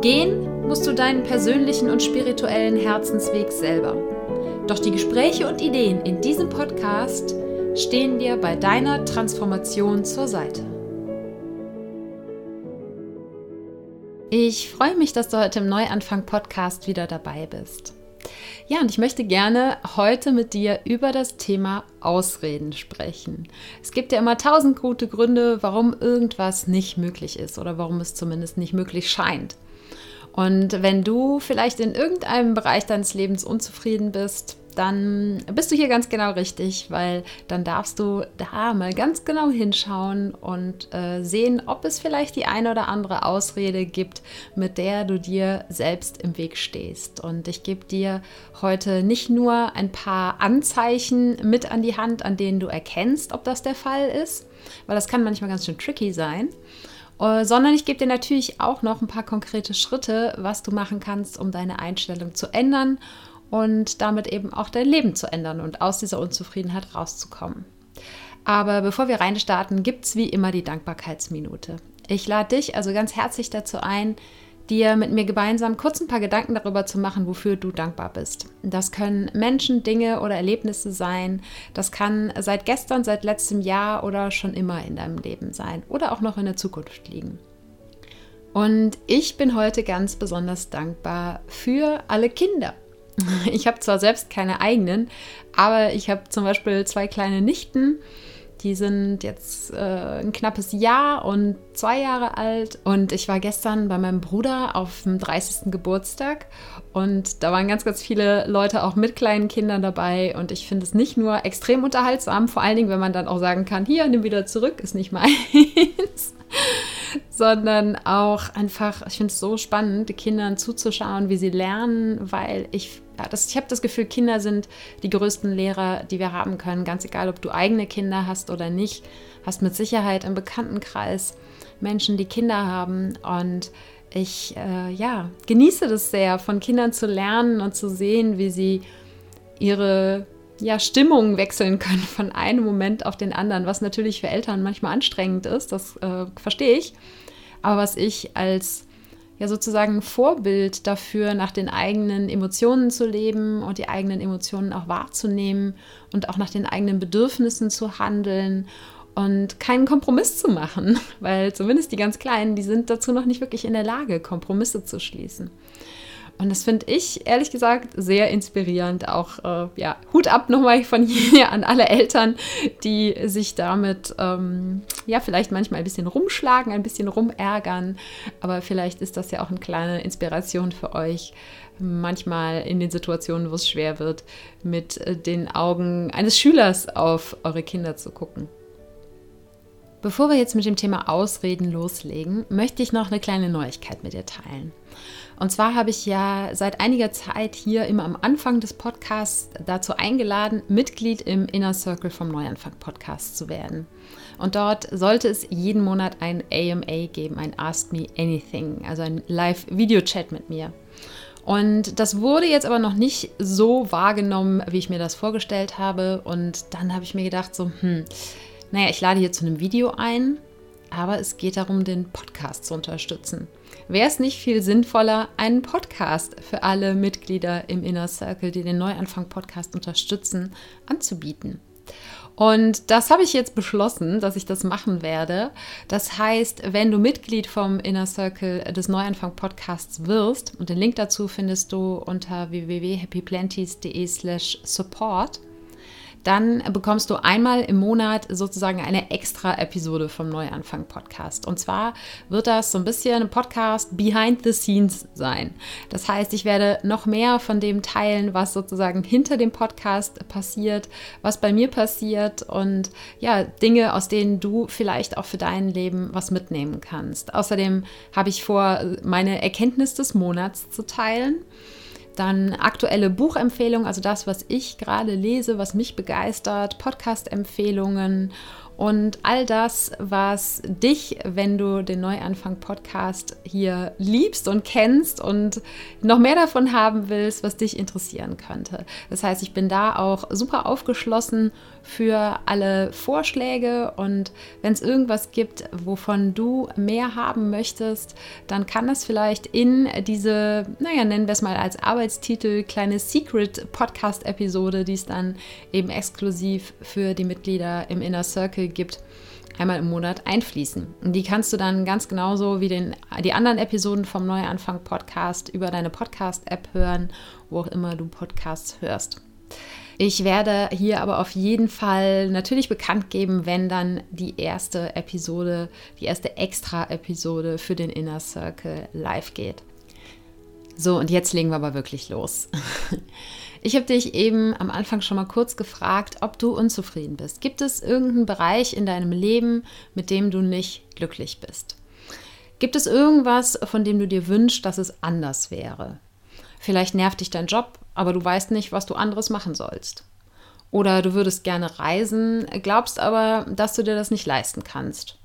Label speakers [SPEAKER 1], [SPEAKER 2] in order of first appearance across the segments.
[SPEAKER 1] Gehen musst du deinen persönlichen und spirituellen Herzensweg selber. Doch die Gespräche und Ideen in diesem Podcast stehen dir bei deiner Transformation zur Seite. Ich freue mich, dass du heute im Neuanfang-Podcast wieder dabei bist. Ja, und ich möchte gerne heute mit dir über das Thema Ausreden sprechen. Es gibt ja immer tausend gute Gründe, warum irgendwas nicht möglich ist oder warum es zumindest nicht möglich scheint. Und wenn du vielleicht in irgendeinem Bereich deines Lebens unzufrieden bist, dann bist du hier ganz genau richtig, weil dann darfst du da mal ganz genau hinschauen und äh, sehen, ob es vielleicht die eine oder andere Ausrede gibt, mit der du dir selbst im Weg stehst. Und ich gebe dir heute nicht nur ein paar Anzeichen mit an die Hand, an denen du erkennst, ob das der Fall ist, weil das kann manchmal ganz schön tricky sein sondern ich gebe dir natürlich auch noch ein paar konkrete Schritte, was du machen kannst, um deine Einstellung zu ändern und damit eben auch dein Leben zu ändern und aus dieser Unzufriedenheit rauszukommen. Aber bevor wir reinstarten, gibt es wie immer die Dankbarkeitsminute. Ich lade dich also ganz herzlich dazu ein, dir mit mir gemeinsam kurz ein paar Gedanken darüber zu machen, wofür du dankbar bist. Das können Menschen, Dinge oder Erlebnisse sein. Das kann seit gestern, seit letztem Jahr oder schon immer in deinem Leben sein oder auch noch in der Zukunft liegen. Und ich bin heute ganz besonders dankbar für alle Kinder. Ich habe zwar selbst keine eigenen, aber ich habe zum Beispiel zwei kleine Nichten die sind jetzt äh, ein knappes Jahr und zwei Jahre alt. Und ich war gestern bei meinem Bruder auf dem 30. Geburtstag. Und da waren ganz, ganz viele Leute auch mit kleinen Kindern dabei. Und ich finde es nicht nur extrem unterhaltsam, vor allen Dingen, wenn man dann auch sagen kann, hier, nimm wieder zurück, ist nicht meins. sondern auch einfach, ich finde es so spannend, Kindern zuzuschauen, wie sie lernen, weil ich, das, ich habe das Gefühl, Kinder sind die größten Lehrer, die wir haben können. Ganz egal, ob du eigene Kinder hast oder nicht, hast mit Sicherheit im Bekanntenkreis Menschen, die Kinder haben und ich äh, ja, genieße das sehr, von Kindern zu lernen und zu sehen, wie sie ihre ja, Stimmungen wechseln können von einem Moment auf den anderen, was natürlich für Eltern manchmal anstrengend ist, das äh, verstehe ich. Aber was ich als ja sozusagen Vorbild dafür, nach den eigenen Emotionen zu leben und die eigenen Emotionen auch wahrzunehmen und auch nach den eigenen Bedürfnissen zu handeln und keinen Kompromiss zu machen, weil zumindest die ganz Kleinen, die sind dazu noch nicht wirklich in der Lage, Kompromisse zu schließen. Und das finde ich ehrlich gesagt sehr inspirierend. Auch äh, ja, Hut ab nochmal von hier an alle Eltern, die sich damit ähm, ja vielleicht manchmal ein bisschen rumschlagen, ein bisschen rumärgern. Aber vielleicht ist das ja auch eine kleine Inspiration für euch, manchmal in den Situationen, wo es schwer wird, mit äh, den Augen eines Schülers auf eure Kinder zu gucken. Bevor wir jetzt mit dem Thema Ausreden loslegen, möchte ich noch eine kleine Neuigkeit mit dir teilen. Und zwar habe ich ja seit einiger Zeit hier immer am Anfang des Podcasts dazu eingeladen, Mitglied im Inner Circle vom Neuanfang Podcast zu werden. Und dort sollte es jeden Monat ein AMA geben, ein Ask Me Anything, also ein Live-Video-Chat mit mir. Und das wurde jetzt aber noch nicht so wahrgenommen, wie ich mir das vorgestellt habe. Und dann habe ich mir gedacht, so, hm, naja, ich lade hier zu einem Video ein, aber es geht darum, den Podcast zu unterstützen. Wäre es nicht viel sinnvoller, einen Podcast für alle Mitglieder im Inner Circle, die den Neuanfang-Podcast unterstützen, anzubieten? Und das habe ich jetzt beschlossen, dass ich das machen werde. Das heißt, wenn du Mitglied vom Inner Circle des Neuanfang Podcasts wirst, und den Link dazu findest du unter www.happyplanties.de slash support, dann bekommst du einmal im Monat sozusagen eine extra Episode vom Neuanfang Podcast. Und zwar wird das so ein bisschen ein Podcast behind the scenes sein. Das heißt, ich werde noch mehr von dem teilen, was sozusagen hinter dem Podcast passiert, was bei mir passiert und ja, Dinge, aus denen du vielleicht auch für dein Leben was mitnehmen kannst. Außerdem habe ich vor, meine Erkenntnis des Monats zu teilen. Dann aktuelle Buchempfehlungen, also das, was ich gerade lese, was mich begeistert, Podcast-Empfehlungen und all das, was dich, wenn du den Neuanfang-Podcast hier liebst und kennst und noch mehr davon haben willst, was dich interessieren könnte. Das heißt, ich bin da auch super aufgeschlossen für alle Vorschläge und wenn es irgendwas gibt, wovon du mehr haben möchtest, dann kann das vielleicht in diese, naja, nennen wir es mal als Arbeitstitel, kleine Secret-Podcast-Episode, die es dann eben exklusiv für die Mitglieder im Inner Circle gibt, einmal im Monat einfließen. Und die kannst du dann ganz genauso wie den, die anderen Episoden vom Neuanfang Podcast über deine Podcast-App hören, wo auch immer du Podcasts hörst. Ich werde hier aber auf jeden Fall natürlich bekannt geben, wenn dann die erste Episode, die erste Extra-Episode für den Inner Circle live geht. So, und jetzt legen wir aber wirklich los. Ich habe dich eben am Anfang schon mal kurz gefragt, ob du unzufrieden bist. Gibt es irgendeinen Bereich in deinem Leben, mit dem du nicht glücklich bist? Gibt es irgendwas, von dem du dir wünschst, dass es anders wäre? Vielleicht nervt dich dein Job, aber du weißt nicht, was du anderes machen sollst. Oder du würdest gerne reisen, glaubst aber, dass du dir das nicht leisten kannst.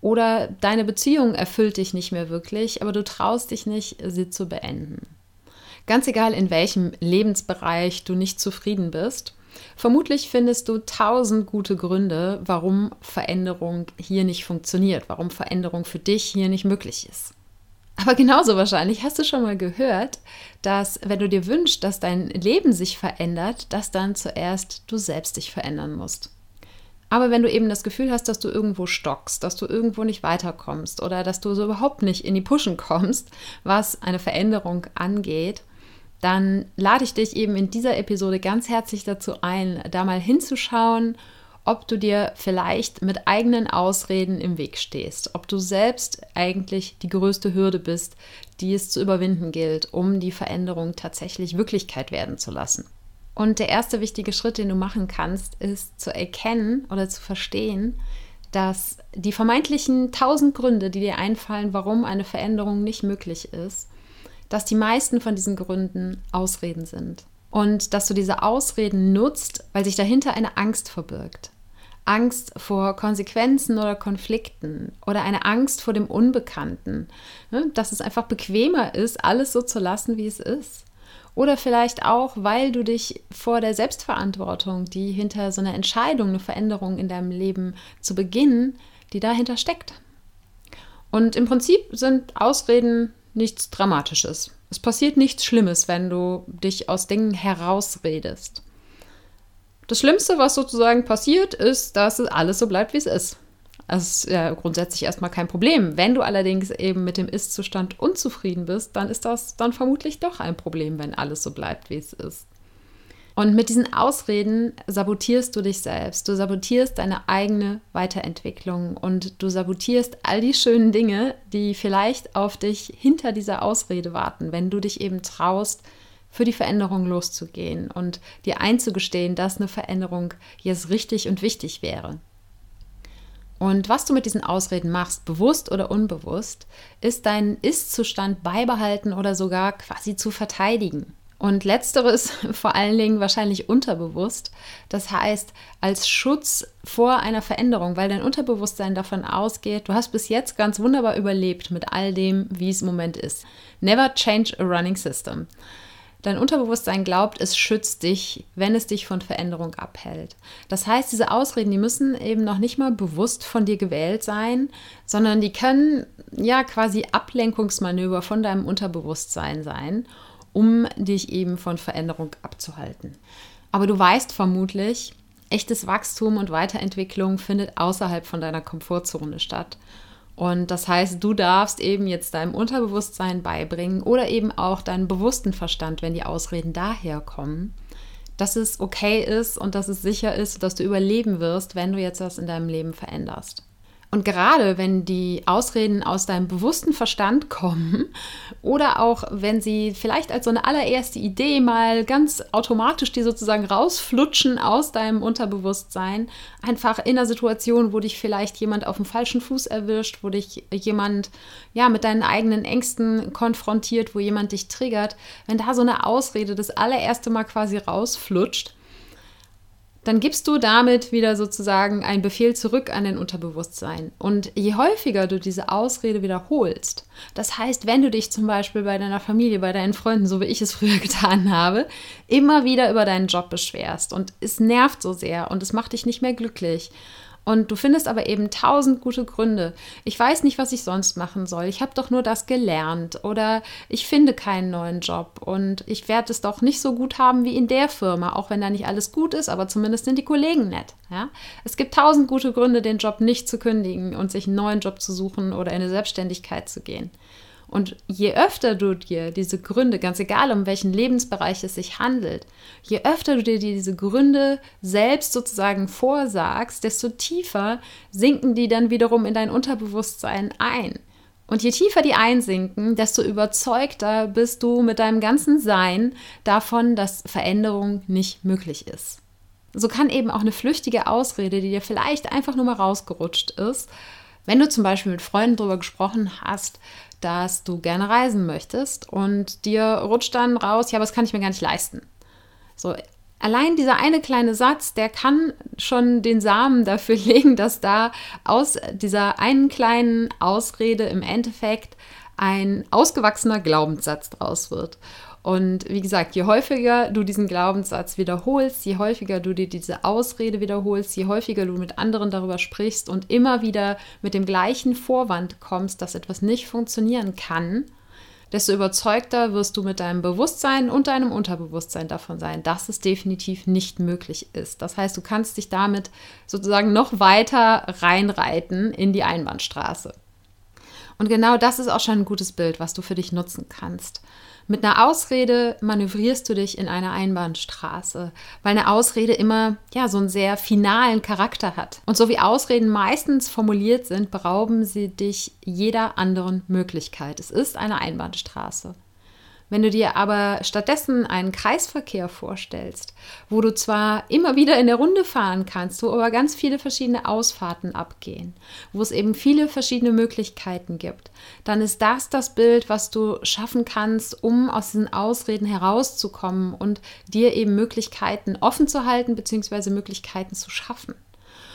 [SPEAKER 1] Oder deine Beziehung erfüllt dich nicht mehr wirklich, aber du traust dich nicht, sie zu beenden. Ganz egal, in welchem Lebensbereich du nicht zufrieden bist, vermutlich findest du tausend gute Gründe, warum Veränderung hier nicht funktioniert, warum Veränderung für dich hier nicht möglich ist. Aber genauso wahrscheinlich hast du schon mal gehört, dass wenn du dir wünschst, dass dein Leben sich verändert, dass dann zuerst du selbst dich verändern musst. Aber wenn du eben das Gefühl hast, dass du irgendwo stockst, dass du irgendwo nicht weiterkommst oder dass du so überhaupt nicht in die Pushen kommst, was eine Veränderung angeht, dann lade ich dich eben in dieser Episode ganz herzlich dazu ein, da mal hinzuschauen, ob du dir vielleicht mit eigenen Ausreden im Weg stehst, ob du selbst eigentlich die größte Hürde bist, die es zu überwinden gilt, um die Veränderung tatsächlich Wirklichkeit werden zu lassen. Und der erste wichtige Schritt, den du machen kannst, ist zu erkennen oder zu verstehen, dass die vermeintlichen tausend Gründe, die dir einfallen, warum eine Veränderung nicht möglich ist, dass die meisten von diesen Gründen Ausreden sind. Und dass du diese Ausreden nutzt, weil sich dahinter eine Angst verbirgt. Angst vor Konsequenzen oder Konflikten oder eine Angst vor dem Unbekannten. Ne? Dass es einfach bequemer ist, alles so zu lassen, wie es ist. Oder vielleicht auch, weil du dich vor der Selbstverantwortung, die hinter so einer Entscheidung, eine Veränderung in deinem Leben zu beginnen, die dahinter steckt. Und im Prinzip sind Ausreden nichts Dramatisches. Es passiert nichts Schlimmes, wenn du dich aus Dingen herausredest. Das Schlimmste, was sozusagen passiert, ist, dass es alles so bleibt, wie es ist. Das ist ja grundsätzlich erstmal kein Problem. Wenn du allerdings eben mit dem Ist-Zustand unzufrieden bist, dann ist das dann vermutlich doch ein Problem, wenn alles so bleibt, wie es ist. Und mit diesen Ausreden sabotierst du dich selbst. Du sabotierst deine eigene Weiterentwicklung und du sabotierst all die schönen Dinge, die vielleicht auf dich hinter dieser Ausrede warten, wenn du dich eben traust, für die Veränderung loszugehen und dir einzugestehen, dass eine Veränderung jetzt richtig und wichtig wäre. Und was du mit diesen Ausreden machst, bewusst oder unbewusst, ist deinen Ist-Zustand beibehalten oder sogar quasi zu verteidigen. Und letzteres vor allen Dingen wahrscheinlich unterbewusst. Das heißt, als Schutz vor einer Veränderung, weil dein Unterbewusstsein davon ausgeht, du hast bis jetzt ganz wunderbar überlebt mit all dem, wie es im Moment ist. Never change a running system. Dein Unterbewusstsein glaubt, es schützt dich, wenn es dich von Veränderung abhält. Das heißt, diese Ausreden, die müssen eben noch nicht mal bewusst von dir gewählt sein, sondern die können ja quasi Ablenkungsmanöver von deinem Unterbewusstsein sein um dich eben von Veränderung abzuhalten. Aber du weißt vermutlich, echtes Wachstum und Weiterentwicklung findet außerhalb von deiner Komfortzone statt. Und das heißt, du darfst eben jetzt deinem Unterbewusstsein beibringen oder eben auch deinem bewussten Verstand, wenn die Ausreden daherkommen, dass es okay ist und dass es sicher ist, dass du überleben wirst, wenn du jetzt was in deinem Leben veränderst. Und gerade wenn die Ausreden aus deinem bewussten Verstand kommen oder auch wenn sie vielleicht als so eine allererste Idee mal ganz automatisch die sozusagen rausflutschen aus deinem Unterbewusstsein, einfach in einer Situation, wo dich vielleicht jemand auf dem falschen Fuß erwischt, wo dich jemand ja mit deinen eigenen Ängsten konfrontiert, wo jemand dich triggert, wenn da so eine Ausrede das allererste Mal quasi rausflutscht, dann gibst du damit wieder sozusagen einen Befehl zurück an dein Unterbewusstsein. Und je häufiger du diese Ausrede wiederholst, das heißt, wenn du dich zum Beispiel bei deiner Familie, bei deinen Freunden, so wie ich es früher getan habe, immer wieder über deinen Job beschwerst und es nervt so sehr und es macht dich nicht mehr glücklich und du findest aber eben tausend gute Gründe. Ich weiß nicht, was ich sonst machen soll. Ich habe doch nur das gelernt oder ich finde keinen neuen Job und ich werde es doch nicht so gut haben wie in der Firma, auch wenn da nicht alles gut ist, aber zumindest sind die Kollegen nett. Ja? Es gibt tausend gute Gründe, den Job nicht zu kündigen und sich einen neuen Job zu suchen oder in eine Selbstständigkeit zu gehen. Und je öfter du dir diese Gründe, ganz egal um welchen Lebensbereich es sich handelt, je öfter du dir diese Gründe selbst sozusagen vorsagst, desto tiefer sinken die dann wiederum in dein Unterbewusstsein ein. Und je tiefer die einsinken, desto überzeugter bist du mit deinem ganzen Sein davon, dass Veränderung nicht möglich ist. So kann eben auch eine flüchtige Ausrede, die dir vielleicht einfach nur mal rausgerutscht ist, wenn du zum Beispiel mit Freunden darüber gesprochen hast, dass du gerne reisen möchtest und dir rutscht dann raus, ja, aber das kann ich mir gar nicht leisten. So, allein dieser eine kleine Satz, der kann schon den Samen dafür legen, dass da aus dieser einen kleinen Ausrede im Endeffekt ein ausgewachsener Glaubenssatz draus wird. Und wie gesagt, je häufiger du diesen Glaubenssatz wiederholst, je häufiger du dir diese Ausrede wiederholst, je häufiger du mit anderen darüber sprichst und immer wieder mit dem gleichen Vorwand kommst, dass etwas nicht funktionieren kann, desto überzeugter wirst du mit deinem Bewusstsein und deinem Unterbewusstsein davon sein, dass es definitiv nicht möglich ist. Das heißt, du kannst dich damit sozusagen noch weiter reinreiten in die Einbahnstraße. Und genau das ist auch schon ein gutes Bild, was du für dich nutzen kannst. Mit einer Ausrede manövrierst du dich in eine Einbahnstraße, weil eine Ausrede immer ja so einen sehr finalen Charakter hat. Und so wie Ausreden meistens formuliert sind, berauben sie dich jeder anderen Möglichkeit. Es ist eine Einbahnstraße. Wenn du dir aber stattdessen einen Kreisverkehr vorstellst, wo du zwar immer wieder in der Runde fahren kannst, wo aber ganz viele verschiedene Ausfahrten abgehen, wo es eben viele verschiedene Möglichkeiten gibt, dann ist das das Bild, was du schaffen kannst, um aus diesen Ausreden herauszukommen und dir eben Möglichkeiten offen zu halten bzw. Möglichkeiten zu schaffen.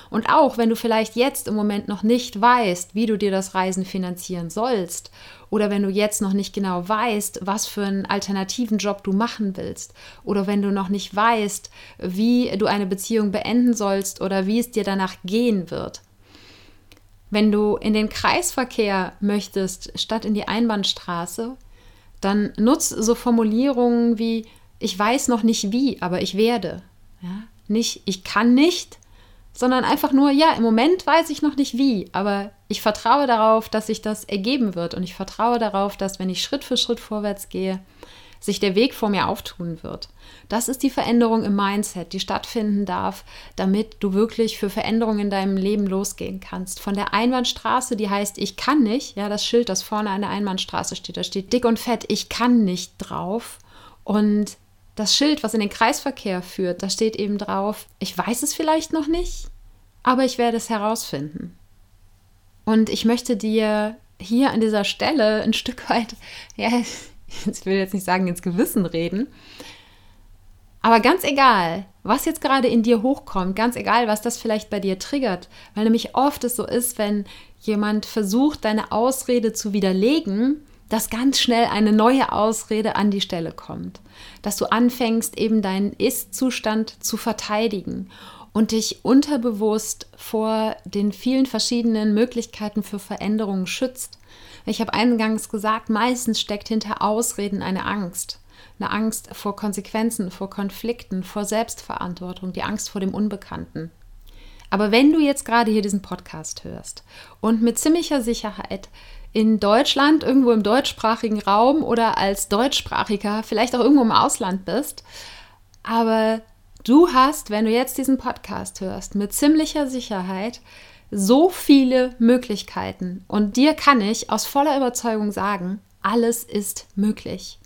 [SPEAKER 1] Und auch wenn du vielleicht jetzt im Moment noch nicht weißt, wie du dir das Reisen finanzieren sollst, oder wenn du jetzt noch nicht genau weißt, was für einen alternativen Job du machen willst, oder wenn du noch nicht weißt, wie du eine Beziehung beenden sollst oder wie es dir danach gehen wird. Wenn du in den Kreisverkehr möchtest, statt in die Einbahnstraße, dann nutz so Formulierungen wie ich weiß noch nicht wie, aber ich werde. Ja? Nicht ich kann nicht, sondern einfach nur, ja, im Moment weiß ich noch nicht wie, aber ich vertraue darauf, dass sich das ergeben wird und ich vertraue darauf, dass wenn ich Schritt für Schritt vorwärts gehe, sich der Weg vor mir auftun wird. Das ist die Veränderung im Mindset, die stattfinden darf, damit du wirklich für Veränderungen in deinem Leben losgehen kannst. Von der Einbahnstraße, die heißt, ich kann nicht, ja, das Schild, das vorne an der Einbahnstraße steht, da steht dick und fett, ich kann nicht drauf. Und das Schild, was in den Kreisverkehr führt, da steht eben drauf, ich weiß es vielleicht noch nicht, aber ich werde es herausfinden. Und ich möchte dir hier an dieser Stelle ein Stück weit, ja, ich will jetzt nicht sagen ins Gewissen reden, aber ganz egal, was jetzt gerade in dir hochkommt, ganz egal, was das vielleicht bei dir triggert, weil nämlich oft es so ist, wenn jemand versucht, deine Ausrede zu widerlegen, dass ganz schnell eine neue Ausrede an die Stelle kommt. Dass du anfängst, eben deinen Ist-Zustand zu verteidigen und dich unterbewusst vor den vielen verschiedenen Möglichkeiten für Veränderungen schützt. Ich habe eingangs gesagt, meistens steckt hinter Ausreden eine Angst. Eine Angst vor Konsequenzen, vor Konflikten, vor Selbstverantwortung, die Angst vor dem Unbekannten. Aber wenn du jetzt gerade hier diesen Podcast hörst und mit ziemlicher Sicherheit in Deutschland, irgendwo im deutschsprachigen Raum oder als Deutschsprachiger, vielleicht auch irgendwo im Ausland bist, aber du hast, wenn du jetzt diesen Podcast hörst, mit ziemlicher Sicherheit so viele Möglichkeiten und dir kann ich aus voller Überzeugung sagen, alles ist möglich.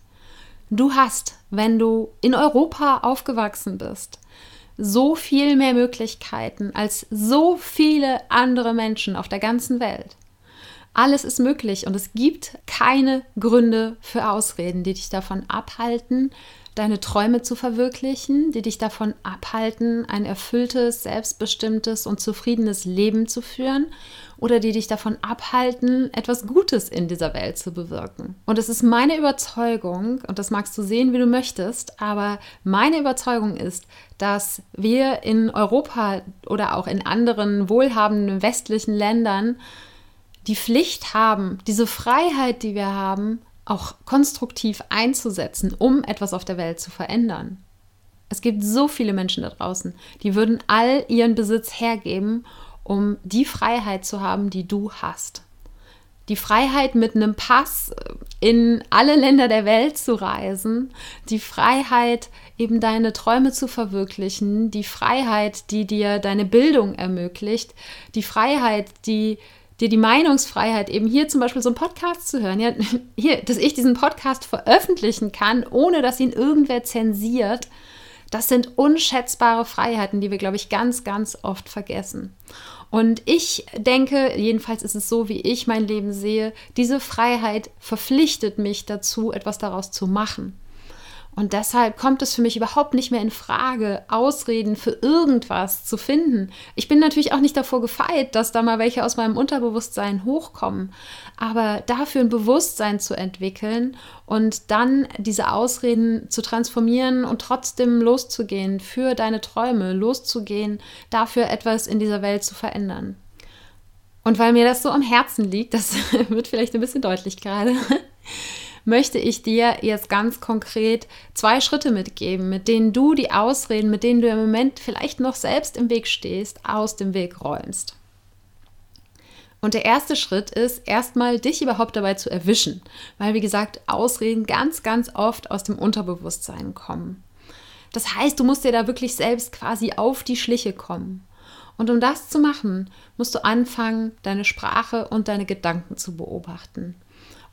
[SPEAKER 1] Du hast, wenn du in Europa aufgewachsen bist, so viel mehr Möglichkeiten als so viele andere Menschen auf der ganzen Welt. Alles ist möglich und es gibt keine Gründe für Ausreden, die dich davon abhalten, deine Träume zu verwirklichen, die dich davon abhalten, ein erfülltes, selbstbestimmtes und zufriedenes Leben zu führen oder die dich davon abhalten, etwas Gutes in dieser Welt zu bewirken. Und es ist meine Überzeugung, und das magst du sehen, wie du möchtest, aber meine Überzeugung ist, dass wir in Europa oder auch in anderen wohlhabenden westlichen Ländern die Pflicht haben, diese Freiheit, die wir haben, auch konstruktiv einzusetzen, um etwas auf der Welt zu verändern. Es gibt so viele Menschen da draußen, die würden all ihren Besitz hergeben, um die Freiheit zu haben, die du hast. Die Freiheit, mit einem Pass in alle Länder der Welt zu reisen, die Freiheit, eben deine Träume zu verwirklichen, die Freiheit, die dir deine Bildung ermöglicht, die Freiheit, die dir die Meinungsfreiheit, eben hier zum Beispiel so einen Podcast zu hören, ja, hier, dass ich diesen Podcast veröffentlichen kann, ohne dass ihn irgendwer zensiert, das sind unschätzbare Freiheiten, die wir, glaube ich, ganz, ganz oft vergessen. Und ich denke, jedenfalls ist es so, wie ich mein Leben sehe, diese Freiheit verpflichtet mich dazu, etwas daraus zu machen. Und deshalb kommt es für mich überhaupt nicht mehr in Frage, Ausreden für irgendwas zu finden. Ich bin natürlich auch nicht davor gefeit, dass da mal welche aus meinem Unterbewusstsein hochkommen. Aber dafür ein Bewusstsein zu entwickeln und dann diese Ausreden zu transformieren und trotzdem loszugehen für deine Träume, loszugehen, dafür etwas in dieser Welt zu verändern. Und weil mir das so am Herzen liegt, das wird vielleicht ein bisschen deutlich gerade möchte ich dir jetzt ganz konkret zwei Schritte mitgeben, mit denen du die Ausreden, mit denen du im Moment vielleicht noch selbst im Weg stehst, aus dem Weg räumst. Und der erste Schritt ist, erstmal dich überhaupt dabei zu erwischen, weil, wie gesagt, Ausreden ganz, ganz oft aus dem Unterbewusstsein kommen. Das heißt, du musst dir da wirklich selbst quasi auf die Schliche kommen. Und um das zu machen, musst du anfangen, deine Sprache und deine Gedanken zu beobachten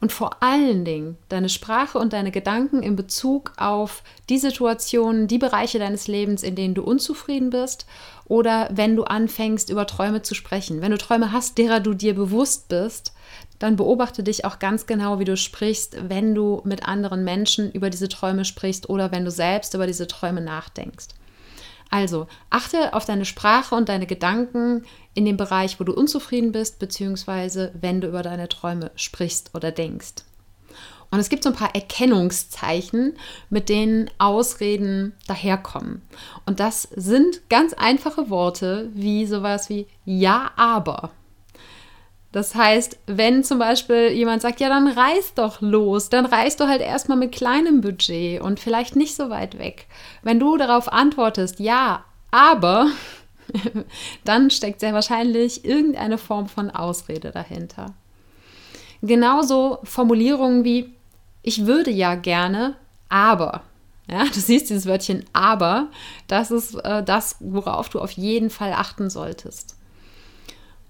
[SPEAKER 1] und vor allen Dingen deine Sprache und deine Gedanken in Bezug auf die Situationen, die Bereiche deines Lebens, in denen du unzufrieden bist oder wenn du anfängst, über Träume zu sprechen. Wenn du Träume hast, derer du dir bewusst bist, dann beobachte dich auch ganz genau, wie du sprichst, wenn du mit anderen Menschen über diese Träume sprichst oder wenn du selbst über diese Träume nachdenkst. Also achte auf deine Sprache und deine Gedanken in dem Bereich, wo du unzufrieden bist, beziehungsweise wenn du über deine Träume sprichst oder denkst. Und es gibt so ein paar Erkennungszeichen, mit denen Ausreden daherkommen. Und das sind ganz einfache Worte wie sowas wie Ja, aber. Das heißt, wenn zum Beispiel jemand sagt, ja, dann reis doch los, dann reis du halt erstmal mit kleinem Budget und vielleicht nicht so weit weg. Wenn du darauf antwortest, ja, aber, dann steckt sehr wahrscheinlich irgendeine Form von Ausrede dahinter. Genauso Formulierungen wie, ich würde ja gerne, aber. Ja, du siehst dieses Wörtchen aber, das ist äh, das, worauf du auf jeden Fall achten solltest.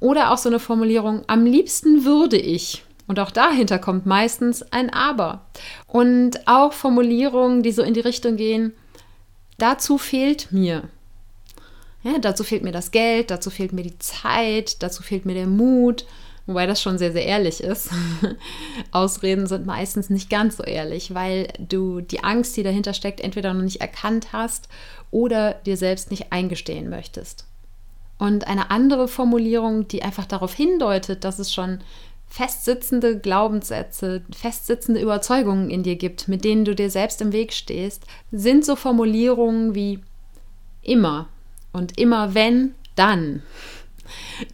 [SPEAKER 1] Oder auch so eine Formulierung, am liebsten würde ich. Und auch dahinter kommt meistens ein Aber. Und auch Formulierungen, die so in die Richtung gehen, dazu fehlt mir. Ja, dazu fehlt mir das Geld, dazu fehlt mir die Zeit, dazu fehlt mir der Mut, wobei das schon sehr, sehr ehrlich ist. Ausreden sind meistens nicht ganz so ehrlich, weil du die Angst, die dahinter steckt, entweder noch nicht erkannt hast oder dir selbst nicht eingestehen möchtest. Und eine andere Formulierung, die einfach darauf hindeutet, dass es schon festsitzende Glaubenssätze, festsitzende Überzeugungen in dir gibt, mit denen du dir selbst im Weg stehst, sind so Formulierungen wie immer und immer wenn, dann.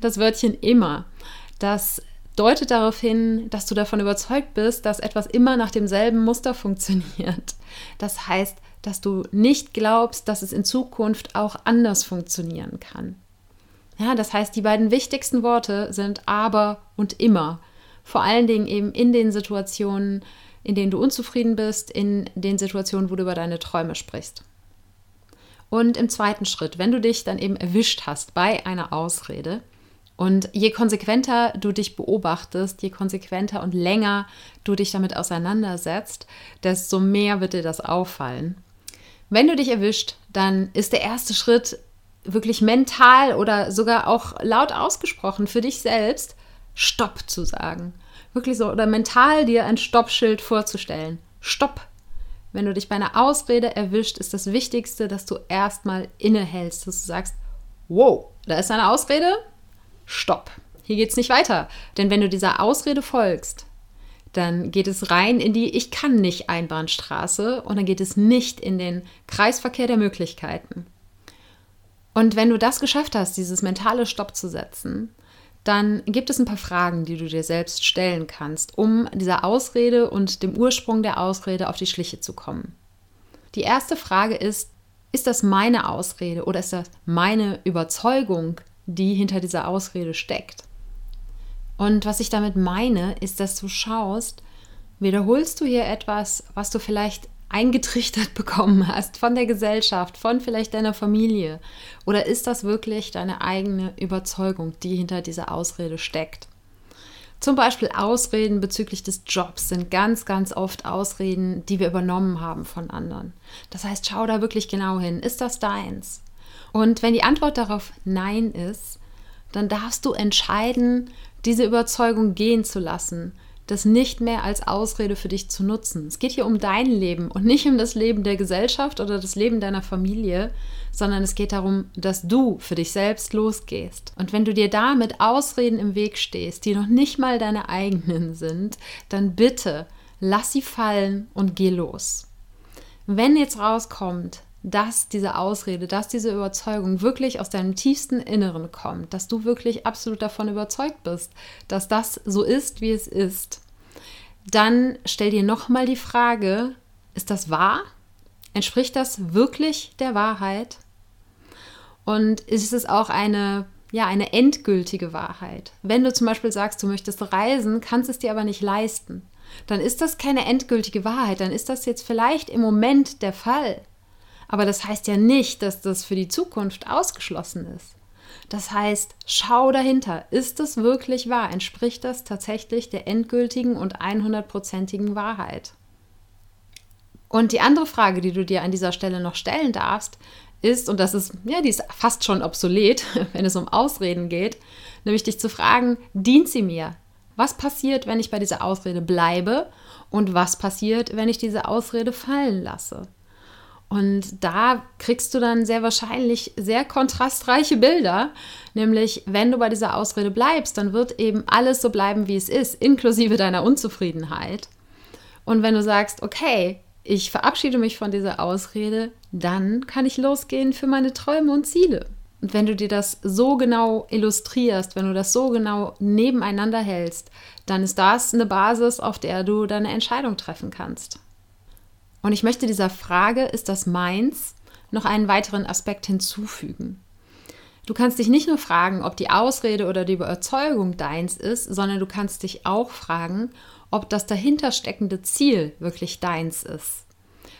[SPEAKER 1] Das Wörtchen immer, das deutet darauf hin, dass du davon überzeugt bist, dass etwas immer nach demselben Muster funktioniert. Das heißt, dass du nicht glaubst, dass es in Zukunft auch anders funktionieren kann. Ja, das heißt, die beiden wichtigsten Worte sind aber und immer. Vor allen Dingen eben in den Situationen, in denen du unzufrieden bist, in den Situationen, wo du über deine Träume sprichst. Und im zweiten Schritt, wenn du dich dann eben erwischt hast bei einer Ausrede, Und je konsequenter du dich beobachtest, je konsequenter und länger du dich damit auseinandersetzt, desto mehr wird dir das auffallen. Wenn du dich erwischt, dann ist der erste Schritt wirklich mental oder sogar auch laut ausgesprochen für dich selbst, Stopp zu sagen. Wirklich so, oder mental dir ein Stoppschild vorzustellen. Stopp. Wenn du dich bei einer Ausrede erwischt, ist das Wichtigste, dass du erstmal innehältst, dass du sagst, wow, da ist eine Ausrede, Stopp. Hier geht es nicht weiter. Denn wenn du dieser Ausrede folgst, dann geht es rein in die Ich kann nicht Einbahnstraße und dann geht es nicht in den Kreisverkehr der Möglichkeiten. Und wenn du das geschafft hast, dieses mentale Stopp zu setzen, dann gibt es ein paar Fragen, die du dir selbst stellen kannst, um dieser Ausrede und dem Ursprung der Ausrede auf die Schliche zu kommen. Die erste Frage ist, ist das meine Ausrede oder ist das meine Überzeugung, die hinter dieser Ausrede steckt? Und was ich damit meine, ist, dass du schaust, wiederholst du hier etwas, was du vielleicht eingetrichtert bekommen hast von der Gesellschaft, von vielleicht deiner Familie? Oder ist das wirklich deine eigene Überzeugung, die hinter dieser Ausrede steckt? Zum Beispiel Ausreden bezüglich des Jobs sind ganz, ganz oft Ausreden, die wir übernommen haben von anderen. Das heißt, schau da wirklich genau hin. Ist das deins? Und wenn die Antwort darauf Nein ist, dann darfst du entscheiden, diese Überzeugung gehen zu lassen das nicht mehr als Ausrede für dich zu nutzen. Es geht hier um dein Leben und nicht um das Leben der Gesellschaft oder das Leben deiner Familie, sondern es geht darum, dass du für dich selbst losgehst. Und wenn du dir da mit Ausreden im Weg stehst, die noch nicht mal deine eigenen sind, dann bitte lass sie fallen und geh los. Wenn jetzt rauskommt, dass diese Ausrede, dass diese Überzeugung wirklich aus deinem tiefsten Inneren kommt, dass du wirklich absolut davon überzeugt bist, dass das so ist, wie es ist, dann stell dir nochmal die Frage, ist das wahr? Entspricht das wirklich der Wahrheit? Und ist es auch eine, ja, eine endgültige Wahrheit? Wenn du zum Beispiel sagst, du möchtest reisen, kannst es dir aber nicht leisten, dann ist das keine endgültige Wahrheit, dann ist das jetzt vielleicht im Moment der Fall. Aber das heißt ja nicht, dass das für die Zukunft ausgeschlossen ist. Das heißt, schau dahinter. Ist es wirklich wahr? Entspricht das tatsächlich der endgültigen und 100%igen Wahrheit? Und die andere Frage, die du dir an dieser Stelle noch stellen darfst, ist, und das ist, ja, die ist fast schon obsolet, wenn es um Ausreden geht, nämlich dich zu fragen, dient sie mir? Was passiert, wenn ich bei dieser Ausrede bleibe? Und was passiert, wenn ich diese Ausrede fallen lasse? Und da kriegst du dann sehr wahrscheinlich sehr kontrastreiche Bilder. Nämlich, wenn du bei dieser Ausrede bleibst, dann wird eben alles so bleiben, wie es ist, inklusive deiner Unzufriedenheit. Und wenn du sagst, okay, ich verabschiede mich von dieser Ausrede, dann kann ich losgehen für meine Träume und Ziele. Und wenn du dir das so genau illustrierst, wenn du das so genau nebeneinander hältst, dann ist das eine Basis, auf der du deine Entscheidung treffen kannst. Und ich möchte dieser Frage, ist das meins, noch einen weiteren Aspekt hinzufügen. Du kannst dich nicht nur fragen, ob die Ausrede oder die Überzeugung deins ist, sondern du kannst dich auch fragen, ob das dahinter steckende Ziel wirklich deins ist.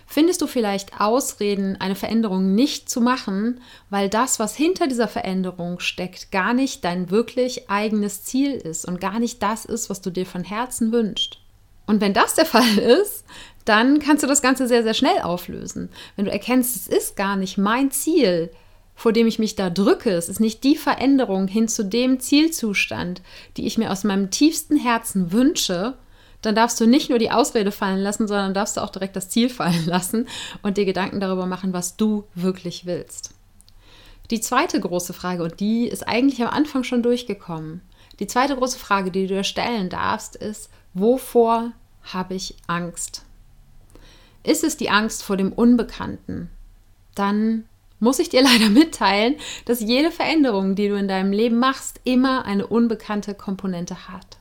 [SPEAKER 1] Findest du vielleicht Ausreden, eine Veränderung nicht zu machen, weil das, was hinter dieser Veränderung steckt, gar nicht dein wirklich eigenes Ziel ist und gar nicht das ist, was du dir von Herzen wünschst? Und wenn das der Fall ist, dann kannst du das Ganze sehr, sehr schnell auflösen. Wenn du erkennst, es ist gar nicht mein Ziel, vor dem ich mich da drücke, es ist nicht die Veränderung hin zu dem Zielzustand, die ich mir aus meinem tiefsten Herzen wünsche, dann darfst du nicht nur die Ausrede fallen lassen, sondern darfst du auch direkt das Ziel fallen lassen und dir Gedanken darüber machen, was du wirklich willst. Die zweite große Frage, und die ist eigentlich am Anfang schon durchgekommen, die zweite große Frage, die du dir stellen darfst, ist, wovor habe ich Angst? Ist es die Angst vor dem Unbekannten? Dann muss ich dir leider mitteilen, dass jede Veränderung, die du in deinem Leben machst, immer eine unbekannte Komponente hat.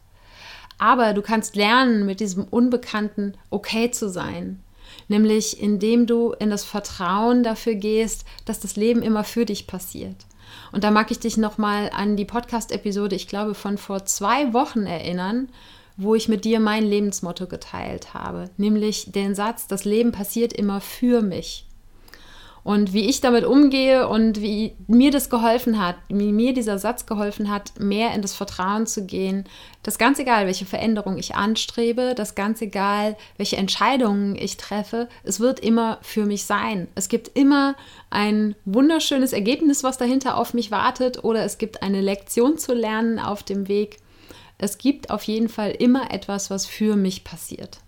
[SPEAKER 1] Aber du kannst lernen, mit diesem Unbekannten okay zu sein. Nämlich indem du in das Vertrauen dafür gehst, dass das Leben immer für dich passiert. Und da mag ich dich nochmal an die Podcast-Episode, ich glaube, von vor zwei Wochen erinnern, wo ich mit dir mein Lebensmotto geteilt habe, nämlich den Satz, das Leben passiert immer für mich. Und wie ich damit umgehe und wie mir das geholfen hat, wie mir dieser Satz geholfen hat, mehr in das Vertrauen zu gehen, dass ganz egal, welche Veränderung ich anstrebe, dass ganz egal, welche Entscheidungen ich treffe, es wird immer für mich sein. Es gibt immer ein wunderschönes Ergebnis, was dahinter auf mich wartet, oder es gibt eine Lektion zu lernen auf dem Weg. Es gibt auf jeden Fall immer etwas, was für mich passiert.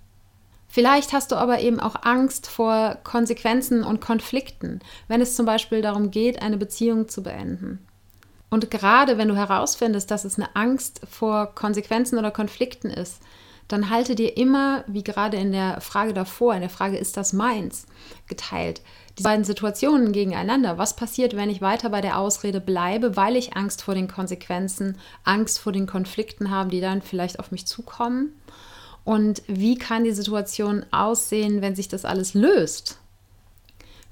[SPEAKER 1] Vielleicht hast du aber eben auch Angst vor Konsequenzen und Konflikten, wenn es zum Beispiel darum geht, eine Beziehung zu beenden. Und gerade wenn du herausfindest, dass es eine Angst vor Konsequenzen oder Konflikten ist, dann halte dir immer, wie gerade in der Frage davor, in der Frage, ist das meins, geteilt, die beiden Situationen gegeneinander. Was passiert, wenn ich weiter bei der Ausrede bleibe, weil ich Angst vor den Konsequenzen, Angst vor den Konflikten habe, die dann vielleicht auf mich zukommen? Und wie kann die Situation aussehen, wenn sich das alles löst?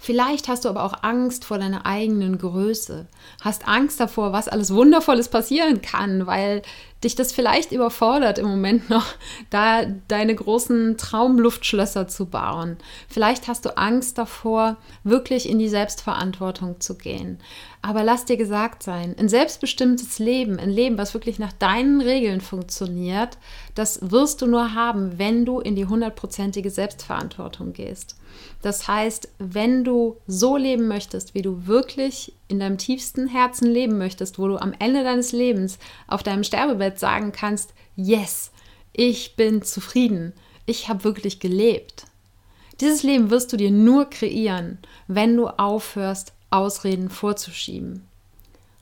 [SPEAKER 1] Vielleicht hast du aber auch Angst vor deiner eigenen Größe, hast Angst davor, was alles Wundervolles passieren kann, weil dich das vielleicht überfordert im Moment noch, da deine großen Traumluftschlösser zu bauen. Vielleicht hast du Angst davor, wirklich in die Selbstverantwortung zu gehen. Aber lass dir gesagt sein, ein selbstbestimmtes Leben, ein Leben, was wirklich nach deinen Regeln funktioniert, das wirst du nur haben, wenn du in die hundertprozentige Selbstverantwortung gehst. Das heißt, wenn du so leben möchtest, wie du wirklich in deinem tiefsten Herzen leben möchtest, wo du am Ende deines Lebens auf deinem Sterbebett sagen kannst, yes, ich bin zufrieden, ich habe wirklich gelebt. Dieses Leben wirst du dir nur kreieren, wenn du aufhörst, Ausreden vorzuschieben.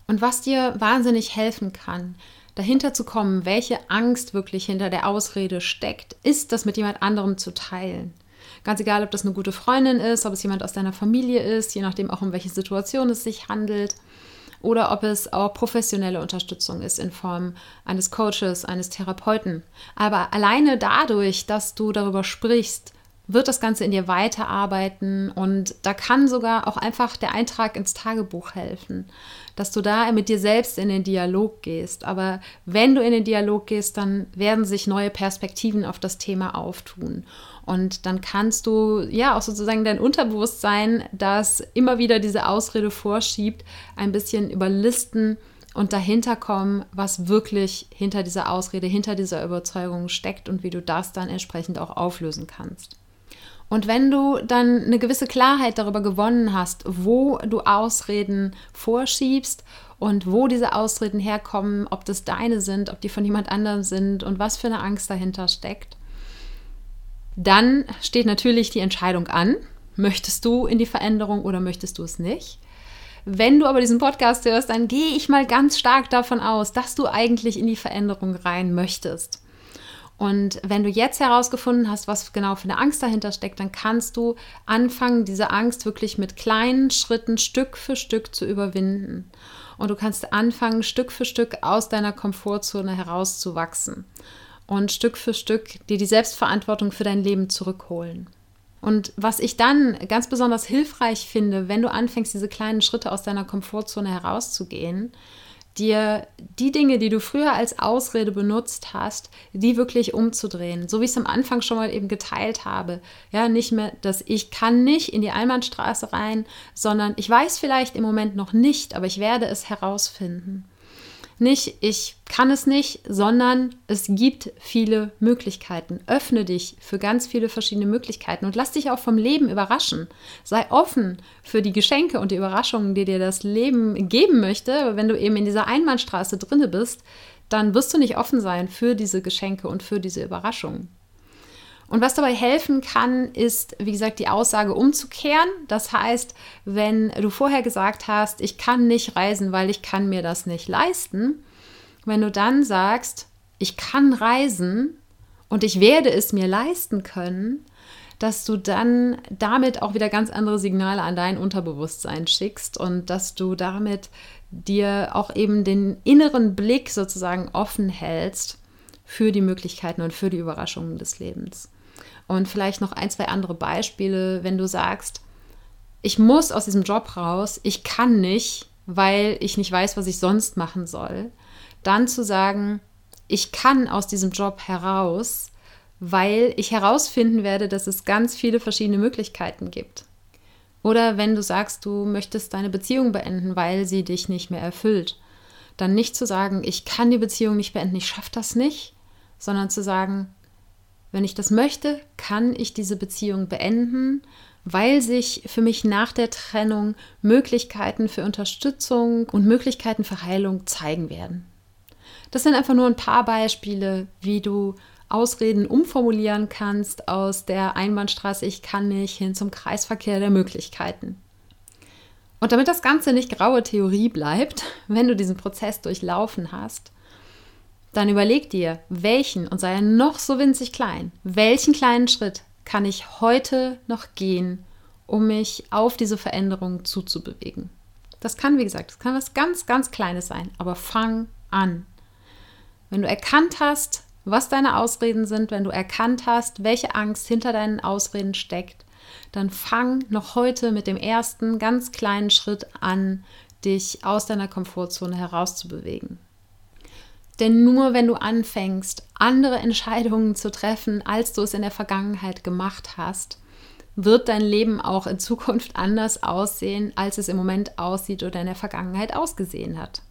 [SPEAKER 1] Und was dir wahnsinnig helfen kann, dahinter zu kommen, welche Angst wirklich hinter der Ausrede steckt, ist das mit jemand anderem zu teilen. Ganz egal, ob das eine gute Freundin ist, ob es jemand aus deiner Familie ist, je nachdem auch um welche Situation es sich handelt. Oder ob es auch professionelle Unterstützung ist in Form eines Coaches, eines Therapeuten. Aber alleine dadurch, dass du darüber sprichst, wird das Ganze in dir weiterarbeiten und da kann sogar auch einfach der Eintrag ins Tagebuch helfen, dass du da mit dir selbst in den Dialog gehst. Aber wenn du in den Dialog gehst, dann werden sich neue Perspektiven auf das Thema auftun. Und dann kannst du ja auch sozusagen dein Unterbewusstsein, das immer wieder diese Ausrede vorschiebt, ein bisschen überlisten und dahinter kommen, was wirklich hinter dieser Ausrede, hinter dieser Überzeugung steckt und wie du das dann entsprechend auch auflösen kannst. Und wenn du dann eine gewisse Klarheit darüber gewonnen hast, wo du Ausreden vorschiebst und wo diese Ausreden herkommen, ob das deine sind, ob die von jemand anderem sind und was für eine Angst dahinter steckt, dann steht natürlich die Entscheidung an. Möchtest du in die Veränderung oder möchtest du es nicht? Wenn du aber diesen Podcast hörst, dann gehe ich mal ganz stark davon aus, dass du eigentlich in die Veränderung rein möchtest. Und wenn du jetzt herausgefunden hast, was genau für eine Angst dahinter steckt, dann kannst du anfangen, diese Angst wirklich mit kleinen Schritten Stück für Stück zu überwinden. Und du kannst anfangen, Stück für Stück aus deiner Komfortzone herauszuwachsen und Stück für Stück dir die Selbstverantwortung für dein Leben zurückholen. Und was ich dann ganz besonders hilfreich finde, wenn du anfängst, diese kleinen Schritte aus deiner Komfortzone herauszugehen, dir die Dinge, die du früher als Ausrede benutzt hast, die wirklich umzudrehen. So wie ich es am Anfang schon mal eben geteilt habe. Ja, nicht mehr, dass ich kann nicht in die Einbahnstraße rein, sondern ich weiß vielleicht im Moment noch nicht, aber ich werde es herausfinden nicht, ich kann es nicht, sondern es gibt viele Möglichkeiten. Öffne dich für ganz viele verschiedene Möglichkeiten und lass dich auch vom Leben überraschen. Sei offen für die Geschenke und die Überraschungen, die dir das Leben geben möchte. Wenn du eben in dieser Einbahnstraße drinne bist, dann wirst du nicht offen sein für diese Geschenke und für diese Überraschungen. Und was dabei helfen kann, ist, wie gesagt, die Aussage umzukehren. Das heißt, wenn du vorher gesagt hast, ich kann nicht reisen, weil ich kann mir das nicht leisten, wenn du dann sagst, ich kann reisen und ich werde es mir leisten können, dass du dann damit auch wieder ganz andere Signale an dein Unterbewusstsein schickst und dass du damit dir auch eben den inneren Blick sozusagen offen hältst für die Möglichkeiten und für die Überraschungen des Lebens. Und vielleicht noch ein, zwei andere Beispiele, wenn du sagst, ich muss aus diesem Job raus, ich kann nicht, weil ich nicht weiß, was ich sonst machen soll. Dann zu sagen, ich kann aus diesem Job heraus, weil ich herausfinden werde, dass es ganz viele verschiedene Möglichkeiten gibt. Oder wenn du sagst, du möchtest deine Beziehung beenden, weil sie dich nicht mehr erfüllt, dann nicht zu sagen, ich kann die Beziehung nicht beenden, ich schaffe das nicht, sondern zu sagen, wenn ich das möchte, kann ich diese Beziehung beenden, weil sich für mich nach der Trennung Möglichkeiten für Unterstützung und Möglichkeiten für Heilung zeigen werden. Das sind einfach nur ein paar Beispiele, wie du Ausreden umformulieren kannst aus der Einbahnstraße ich kann nicht hin zum Kreisverkehr der Möglichkeiten. Und damit das Ganze nicht graue Theorie bleibt, wenn du diesen Prozess durchlaufen hast, dann überleg dir, welchen, und sei er noch so winzig klein, welchen kleinen Schritt kann ich heute noch gehen, um mich auf diese Veränderung zuzubewegen. Das kann, wie gesagt, das kann was ganz, ganz Kleines sein, aber fang an. Wenn du erkannt hast, was deine Ausreden sind, wenn du erkannt hast, welche Angst hinter deinen Ausreden steckt, dann fang noch heute mit dem ersten ganz kleinen Schritt an, dich aus deiner Komfortzone herauszubewegen. Denn nur wenn du anfängst, andere Entscheidungen zu treffen, als du es in der Vergangenheit gemacht hast, wird dein Leben auch in Zukunft anders aussehen, als es im Moment aussieht oder in der Vergangenheit ausgesehen hat.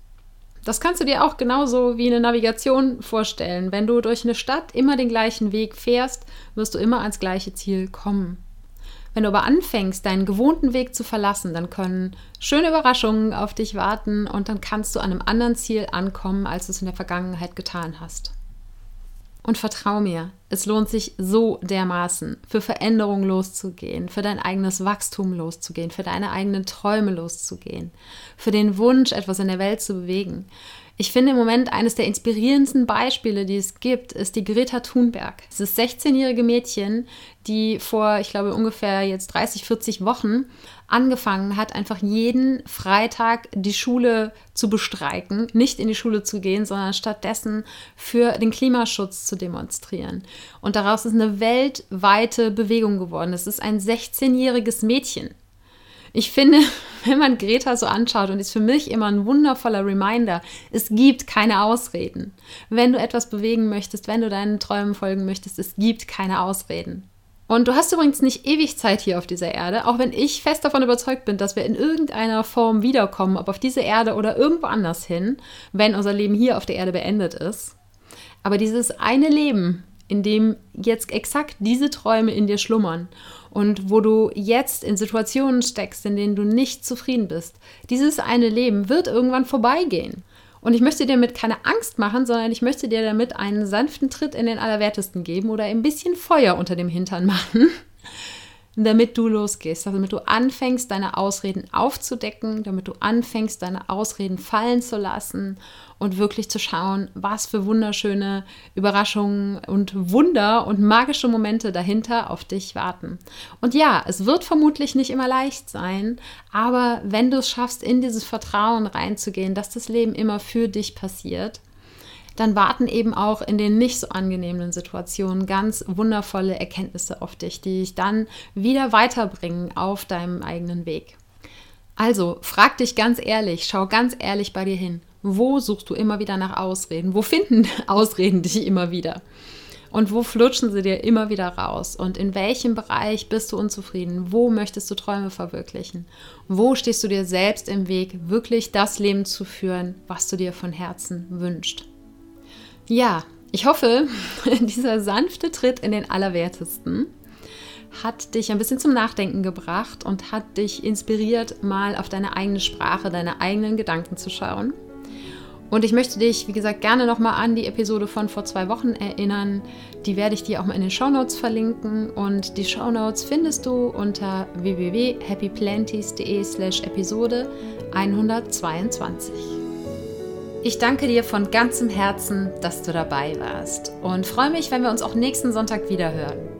[SPEAKER 1] Das kannst du dir auch genauso wie eine Navigation vorstellen. Wenn du durch eine Stadt immer den gleichen Weg fährst, wirst du immer ans gleiche Ziel kommen. Wenn du aber anfängst, deinen gewohnten Weg zu verlassen, dann können schöne Überraschungen auf dich warten und dann kannst du an einem anderen Ziel ankommen, als du es in der Vergangenheit getan hast. Und vertrau mir, es lohnt sich so dermaßen, für Veränderungen loszugehen, für dein eigenes Wachstum loszugehen, für deine eigenen Träume loszugehen, für den Wunsch, etwas in der Welt zu bewegen. Ich finde im Moment eines der inspirierendsten Beispiele, die es gibt, ist die Greta Thunberg. Das 16-jährige Mädchen, die vor, ich glaube, ungefähr jetzt 30, 40 Wochen angefangen hat, einfach jeden Freitag die Schule zu bestreiken, nicht in die Schule zu gehen, sondern stattdessen für den Klimaschutz zu demonstrieren. Und daraus ist eine weltweite Bewegung geworden. Es ist ein 16-jähriges Mädchen. Ich finde, wenn man Greta so anschaut, und ist für mich immer ein wundervoller Reminder, es gibt keine Ausreden. Wenn du etwas bewegen möchtest, wenn du deinen Träumen folgen möchtest, es gibt keine Ausreden. Und du hast übrigens nicht ewig Zeit hier auf dieser Erde, auch wenn ich fest davon überzeugt bin, dass wir in irgendeiner Form wiederkommen, ob auf diese Erde oder irgendwo anders hin, wenn unser Leben hier auf der Erde beendet ist. Aber dieses eine Leben, in dem jetzt exakt diese Träume in dir schlummern und wo du jetzt in Situationen steckst, in denen du nicht zufrieden bist. Dieses eine Leben wird irgendwann vorbeigehen. Und ich möchte dir damit keine Angst machen, sondern ich möchte dir damit einen sanften Tritt in den Allerwertesten geben oder ein bisschen Feuer unter dem Hintern machen, damit du losgehst, also damit du anfängst, deine Ausreden aufzudecken, damit du anfängst, deine Ausreden fallen zu lassen und wirklich zu schauen, was für wunderschöne Überraschungen und Wunder und magische Momente dahinter auf dich warten. Und ja, es wird vermutlich nicht immer leicht sein, aber wenn du es schaffst, in dieses Vertrauen reinzugehen, dass das Leben immer für dich passiert, dann warten eben auch in den nicht so angenehmen Situationen ganz wundervolle Erkenntnisse auf dich, die dich dann wieder weiterbringen auf deinem eigenen Weg. Also frag dich ganz ehrlich, schau ganz ehrlich bei dir hin. Wo suchst du immer wieder nach Ausreden? Wo finden Ausreden dich immer wieder? Und wo flutschen sie dir immer wieder raus? Und in welchem Bereich bist du unzufrieden? Wo möchtest du Träume verwirklichen? Wo stehst du dir selbst im Weg, wirklich das Leben zu führen, was du dir von Herzen wünschst? Ja, ich hoffe, dieser sanfte Tritt in den Allerwertesten hat dich ein bisschen zum Nachdenken gebracht und hat dich inspiriert, mal auf deine eigene Sprache, deine eigenen Gedanken zu schauen. Und ich möchte dich, wie gesagt, gerne nochmal an die Episode von vor zwei Wochen erinnern. Die werde ich dir auch mal in den Shownotes verlinken. Und die Shownotes findest du unter www.happyplanties.de slash Episode 122. Ich danke dir von ganzem Herzen, dass du dabei warst und freue mich, wenn wir uns auch nächsten Sonntag wieder hören.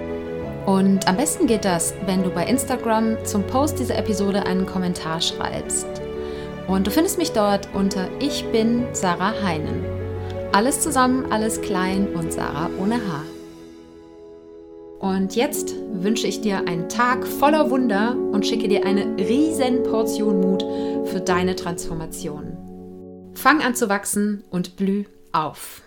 [SPEAKER 1] Und am besten geht das, wenn du bei Instagram zum Post dieser Episode einen Kommentar schreibst. Und du findest mich dort unter Ich bin Sarah Heinen. Alles zusammen, alles klein und Sarah ohne Haar. Und jetzt wünsche ich dir einen Tag voller Wunder und schicke dir eine riesen Portion Mut für deine Transformation. Fang an zu wachsen und blüh auf.